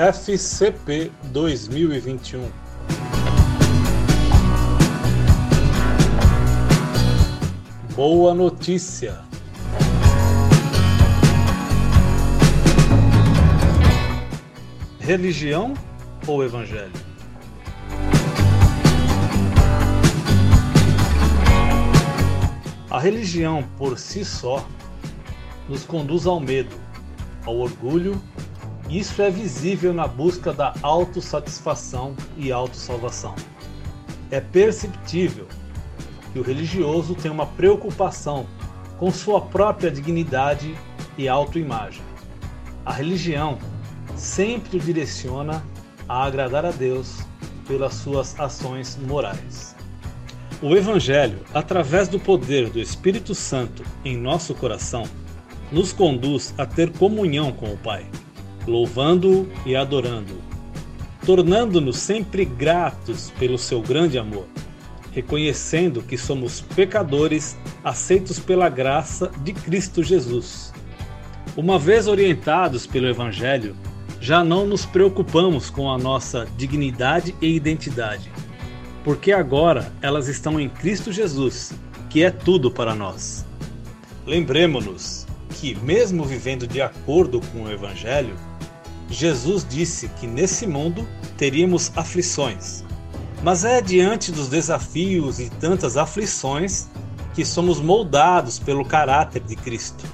FCP 2021. Boa notícia! Religião ou Evangelho? A religião por si só nos conduz ao medo, ao orgulho isso é visível na busca da autossatisfação e autossalvação. É perceptível que o religioso tem uma preocupação com sua própria dignidade e autoimagem. A religião sempre o direciona a agradar a Deus pelas suas ações morais. O Evangelho, através do poder do Espírito Santo em nosso coração, nos conduz a ter comunhão com o Pai louvando-o e adorando-o, tornando-nos sempre gratos pelo seu grande amor, reconhecendo que somos pecadores aceitos pela graça de Cristo Jesus. Uma vez orientados pelo Evangelho, já não nos preocupamos com a nossa dignidade e identidade, porque agora elas estão em Cristo Jesus, que é tudo para nós. Lembremos-nos que, mesmo vivendo de acordo com o Evangelho, Jesus disse que nesse mundo teríamos aflições. Mas é diante dos desafios e tantas aflições que somos moldados pelo caráter de Cristo.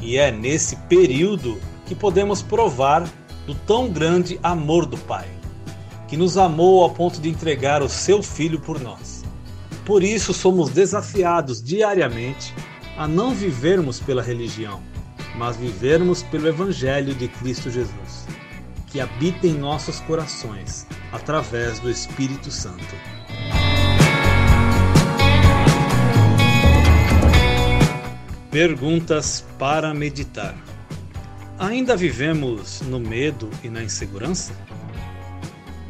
E é nesse período que podemos provar do tão grande amor do Pai, que nos amou ao ponto de entregar o seu Filho por nós. Por isso somos desafiados diariamente a não vivermos pela religião, mas vivermos pelo Evangelho de Cristo Jesus, que habita em nossos corações através do Espírito Santo. Perguntas para meditar. Ainda vivemos no medo e na insegurança?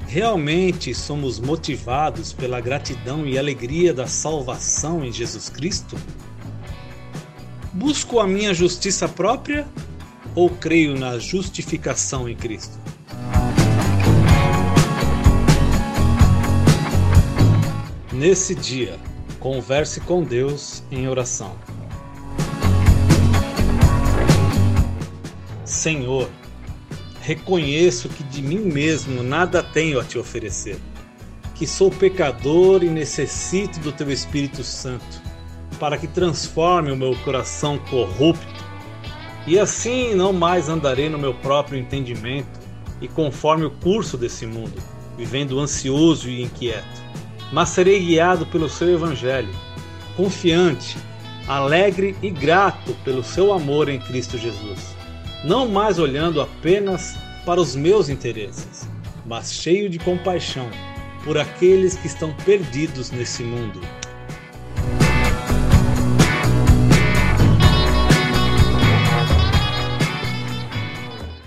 Realmente somos motivados pela gratidão e alegria da salvação em Jesus Cristo? Busco a minha justiça própria ou creio na justificação em Cristo? Nesse dia, converse com Deus em oração. Senhor, reconheço que de mim mesmo nada tenho a te oferecer, que sou pecador e necessito do teu Espírito Santo para que transforme o meu coração corrupto, e assim não mais andarei no meu próprio entendimento e conforme o curso desse mundo, vivendo ansioso e inquieto, mas serei guiado pelo seu Evangelho, confiante, alegre e grato pelo seu amor em Cristo Jesus, não mais olhando apenas para os meus interesses, mas cheio de compaixão por aqueles que estão perdidos nesse mundo